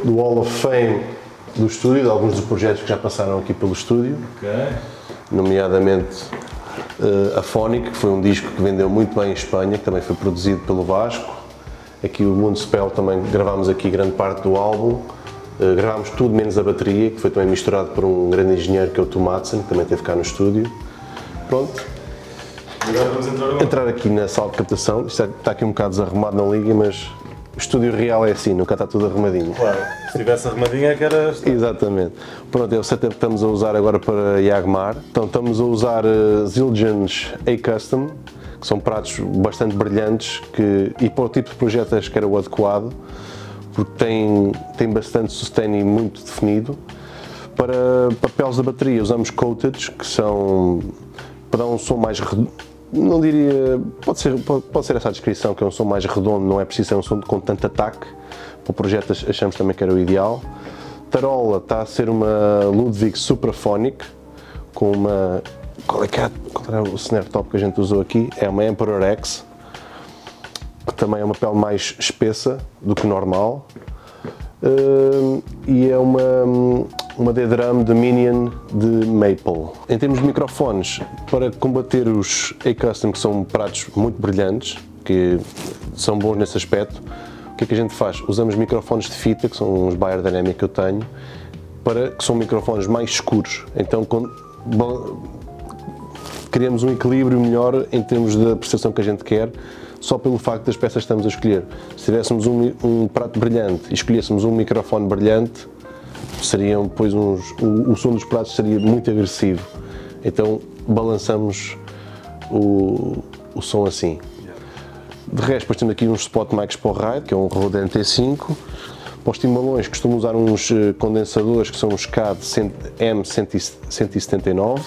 do Hall of Fame do estúdio, de alguns dos projetos que já passaram aqui pelo estúdio nomeadamente eh, a Phonic, que foi um disco que vendeu muito bem em Espanha, que também foi produzido pelo Vasco. Aqui o Moonspell também gravámos aqui grande parte do álbum. Eh, gravámos tudo menos a bateria, que foi também misturado por um grande engenheiro que é o Tomatsen, que também teve cá no estúdio. Pronto, Agora vamos entrar agora. entrar aqui na sala de captação. Isto está aqui um bocado desarrumado na liga, mas o estúdio real é assim, nunca está tudo arrumadinho. Claro, se tivesse arrumadinha é que era. Exatamente. Pronto, é o setup que estamos a usar agora para Yagmar. Então estamos a usar uh, Zildjian's A-Custom, que são pratos bastante brilhantes que, e para o tipo de projeto acho que era o adequado, porque tem, tem bastante sustain e muito definido. Para papéis da bateria usamos coated, que são para um som mais redondo. Não diria, pode ser, pode, ser essa a descrição, que é um som mais redondo, não é preciso ser um som com tanto ataque. Para o projeto ach- achamos também que era o ideal. Tarola está a ser uma Ludwig Supraphonic, com uma. Qual é que é, qual o snare top que a gente usou aqui? É uma Emperor X, que também é uma pele mais espessa do que normal. Hum, e é uma, uma D-Drum de Minion de Maple. Em termos de microfones, para combater os A-Custom, que são pratos muito brilhantes, que são bons nesse aspecto, o que é que a gente faz? Usamos microfones de fita, que são uns Beyerdynamic que eu tenho, para, que são microfones mais escuros. Então, com- bom, criamos um equilíbrio melhor em termos da percepção que a gente quer, só pelo facto das peças que estamos a escolher. Se tivéssemos um, um prato brilhante e escolhêssemos um microfone brilhante, seriam depois uns, o, o som dos pratos seria muito agressivo. Então balançamos o, o som assim. De resto, depois temos aqui uns spot mics para o ride, que é um Rode NT5. Para os timbalões, costumo usar uns eh, condensadores que são os CAD M179.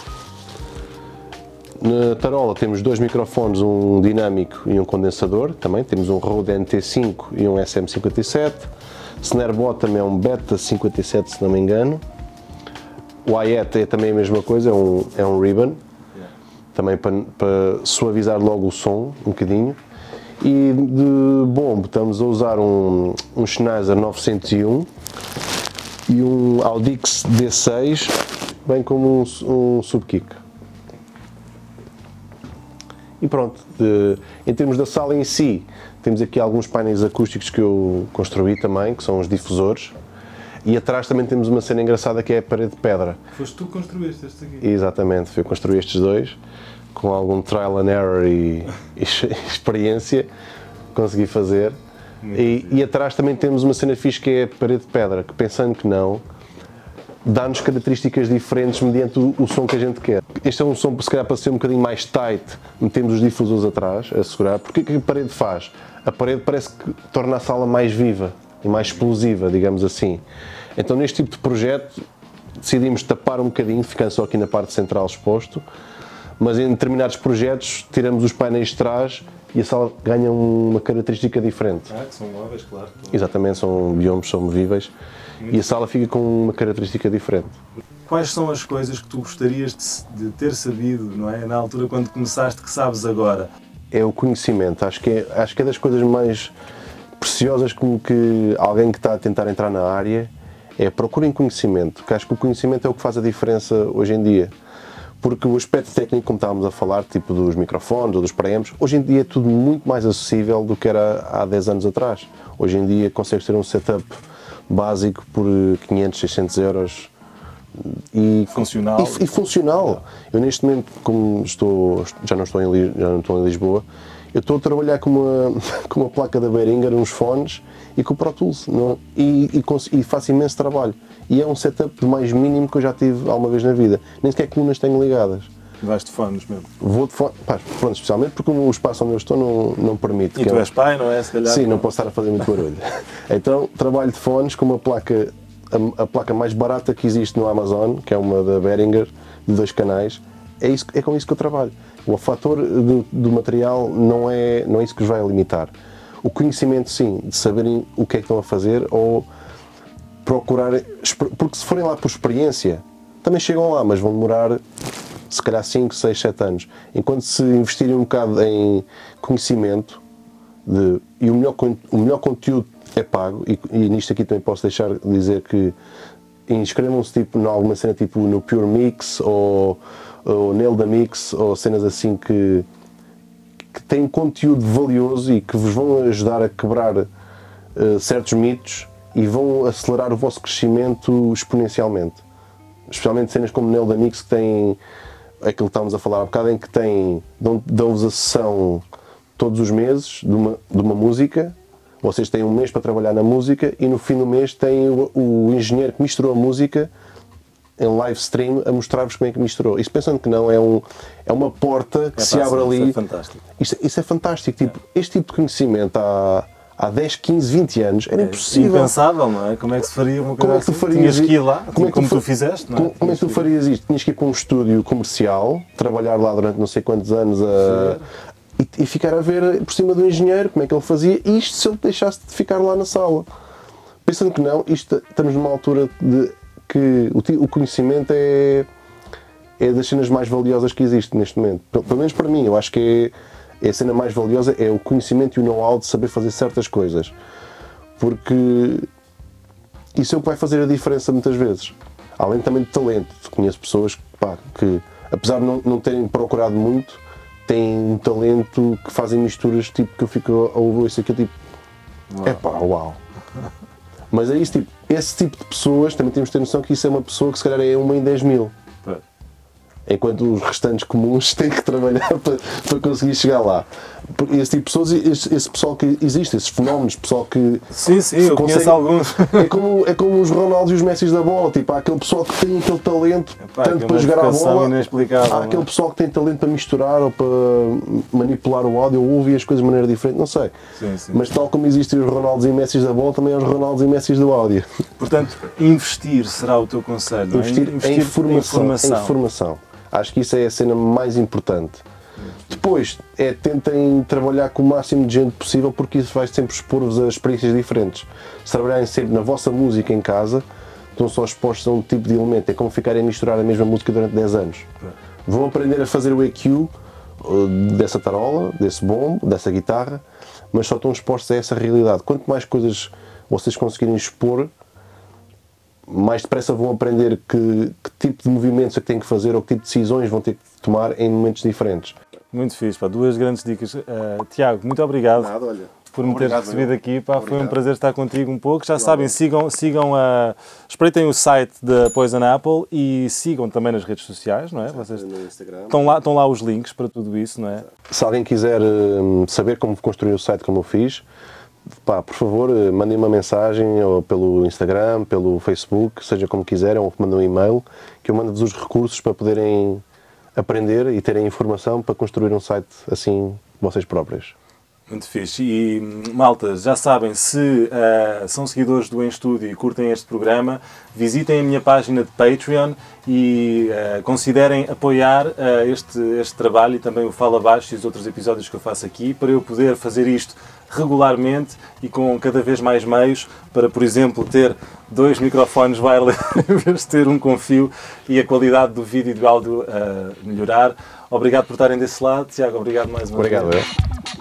Na tarola temos dois microfones, um dinâmico e um condensador, também temos um Rode NT5 e um SM57. Snare Bottom é um Beta 57, se não me engano. O Ayet é também a mesma coisa, é um, é um ribbon, também para, para suavizar logo o som um bocadinho. E de bombo estamos a usar um, um Schneider 901 e um Audix D6, bem como um, um subkick. E pronto, de- em termos da sala em si, temos aqui alguns painéis acústicos que eu construí também, que são os difusores. E atrás também temos uma cena engraçada que é a parede de pedra. Foste tu que construíste este aqui. Exatamente, fui construir estes dois com algum trial and error e, e experiência, consegui fazer. E, e atrás também temos uma cena fixe que é a parede de pedra, que pensando que não, dá-nos características diferentes mediante o, o som que a gente quer. Este é um som, se calhar, para ser um bocadinho mais tight, metemos os difusores atrás, a segurar. Porque o que a parede faz? A parede parece que torna a sala mais viva e mais explosiva, digamos assim. Então, neste tipo de projeto, decidimos tapar um bocadinho, ficando só aqui na parte central exposto, mas em determinados projetos tiramos os painéis de trás e a sala ganha uma característica diferente. Ah, que são móveis, claro. Exatamente, são biomas, são movíveis e a sala fica com uma característica diferente. Quais são as coisas que tu gostarias de, ter sabido, não é? Na altura quando começaste, que sabes agora? É o conhecimento, acho que é, acho que é das coisas mais preciosas como que alguém que está a tentar entrar na área é procurem conhecimento, que acho que o conhecimento é o que faz a diferença hoje em dia. Porque o aspecto técnico, como estávamos a falar, tipo dos microfones ou dos preamps, hoje em dia é tudo muito mais acessível do que era há 10 anos atrás. Hoje em dia consegues ter um setup básico por 500, 600 euros e Funcional. E, e funcional. Eu neste momento, como estou, já não estou em, já não estou em Lisboa, eu estou a trabalhar com uma, com uma placa da Behringer, uns fones e com o Pro Tools não- e, e, cons- e faço imenso trabalho. E é um setup mais mínimo que eu já tive alguma vez na vida. Nem sequer colunas tenho ligadas. Vais de fones mesmo. Vou de fone, pá, pronto, especialmente porque o espaço onde eu estou não, não permite. E que tu eu- és pai, não é? Se calhar. Sim, não posso estar a fazer muito barulho. então, trabalho de fones com uma placa, a, a placa mais barata que existe no Amazon, que é uma da Behringer, de dois canais. É, isso, é com isso que eu trabalho. O fator do, do material não é, não é isso que os vai limitar. O conhecimento, sim, de saberem o que é que estão a fazer ou procurar. Porque se forem lá por experiência, também chegam lá, mas vão demorar se calhar 5, 6, 7 anos. Enquanto se investirem um bocado em conhecimento, de- e o melhor, o melhor conteúdo é pago, e, e nisto aqui também posso deixar de dizer que inscrevam-se tipo, em alguma cena tipo no Pure Mix ou, ou Nail da Mix ou cenas assim que, que têm conteúdo valioso e que vos vão ajudar a quebrar eh, certos mitos e vão acelerar o vosso crescimento exponencialmente. Especialmente cenas como Nail da Mix que têm aquilo que estávamos a falar há bocado, em que dão- dão-vos a sessão todos os meses de uma, de uma música. Vocês têm um mês para trabalhar na música e no fim do mês têm o, o engenheiro que misturou a música em live stream a mostrar-vos como é que misturou. Isso pensando que não, é, um, é uma porta que É se abre ali. Isso é fantástico. Isto, isso é fantástico. Tipo, Este tipo de conhecimento há, há 10, 15, 20 anos era impossível. É Impensável, não é? Como é que se faria uma coisa Como é que tu assim? farias Tinhas que ir lá, como, como é que tu, fa- fizeste, não é? Como, como é que tu farias isto? Tinhas que ir para um estúdio comercial, trabalhar lá durante não sei quantos anos a- e, e ficar a ver por cima do engenheiro como é que ele fazia isto se ele deixasse de ficar lá na sala. Pensando que não, isto, estamos numa altura de que o, o conhecimento é, é das cenas mais valiosas que existe neste momento. Pelo, pelo menos para mim, eu acho que é, é a cena mais valiosa é o conhecimento e o know-how de saber fazer certas coisas. Porque isso é o que vai fazer a diferença muitas vezes. Além também de talento. Conheço pessoas pá, que, apesar de não, não terem procurado muito, têm um talento que fazem misturas tipo que eu fico a ouvir isso aqui tipo. É pá, uau! Mas é isso, tipo, esse tipo de pessoas também temos de ter noção que isso é uma pessoa que se calhar é uma em 10 mil. Enquanto os restantes comuns têm que trabalhar para, para conseguir chegar lá. Porque Esse tipo de pessoas, esse, esse pessoal que existe, esses fenómenos, pessoal que Sim, sim, eu conheço consegue- alguns. é como, é como os Ronaldos e os Messi da bola, tipo, há aquele pessoal que tem aquele talento Epá, tanto é para jogar a bola, há não é? aquele pessoal que tem talento para misturar ou para manipular o áudio ou ouvir as coisas de maneira diferente, não sei. Sim, sim. Mas tal como existem os Ronaldos e Messi da bola, também há os Ronaldos e Messi do áudio. Portanto, investir será o teu conselho, não é? Investir, em, informação, em informação. Acho que isso é a cena mais importante. Depois, é tentem trabalhar com o máximo de gente possível porque isso vai sempre expor-vos a experiências diferentes. Se trabalharem sempre na vossa música em casa, estão só expostos a um tipo de elemento. É como ficarem a misturar a mesma música durante 10 anos. Vão aprender a fazer o EQ uh, dessa tarola, desse bombo, dessa guitarra, mas só estão expostos a essa realidade. Quanto mais coisas vocês conseguirem expor, mais depressa vão aprender que, que tipo de movimentos é que têm que fazer ou que tipo de decisões vão ter que tomar em momentos diferentes. Muito fixe, pá. Duas grandes dicas. Eh, Tiago, muito obrigado. olha. por me teres Obrigado, recebido eu. aqui. Pá, foi um prazer estar contigo um pouco. Já sabem, sigam, sigam a. Espreitem o site da Poison Apple e sigam também nas redes sociais, não é? Vocês estão lá, estão lá os links para tudo isso, não é? Se alguém quiser hum, saber como construir o site como eu fiz, pá, por favor, eh, mandem uma mensagem ou pelo Instagram, pelo Facebook, seja como quiserem, ou mandem um e-mail, que eu mando-vos os recursos para poderem aprender e terem informação para construir um site assim vocês próprios. Muito fixe. E, malta, já sabem, se ah, são seguidores do Em Estúdio e curtem este programa, visitem a minha página de Patreon e ah, considerem apoiar ah, este, este trabalho e também o Fala Baixo e os outros episódios que eu faço aqui para eu poder fazer isto regularmente e com cada vez mais meios para, por exemplo, ter dois microfones wireless em vez de ter um com fio e a qualidade do vídeo e do áudio ah, melhorar. Obrigado por estarem desse lado. Tiago, obrigado mais uma Obrigado, vez. eu.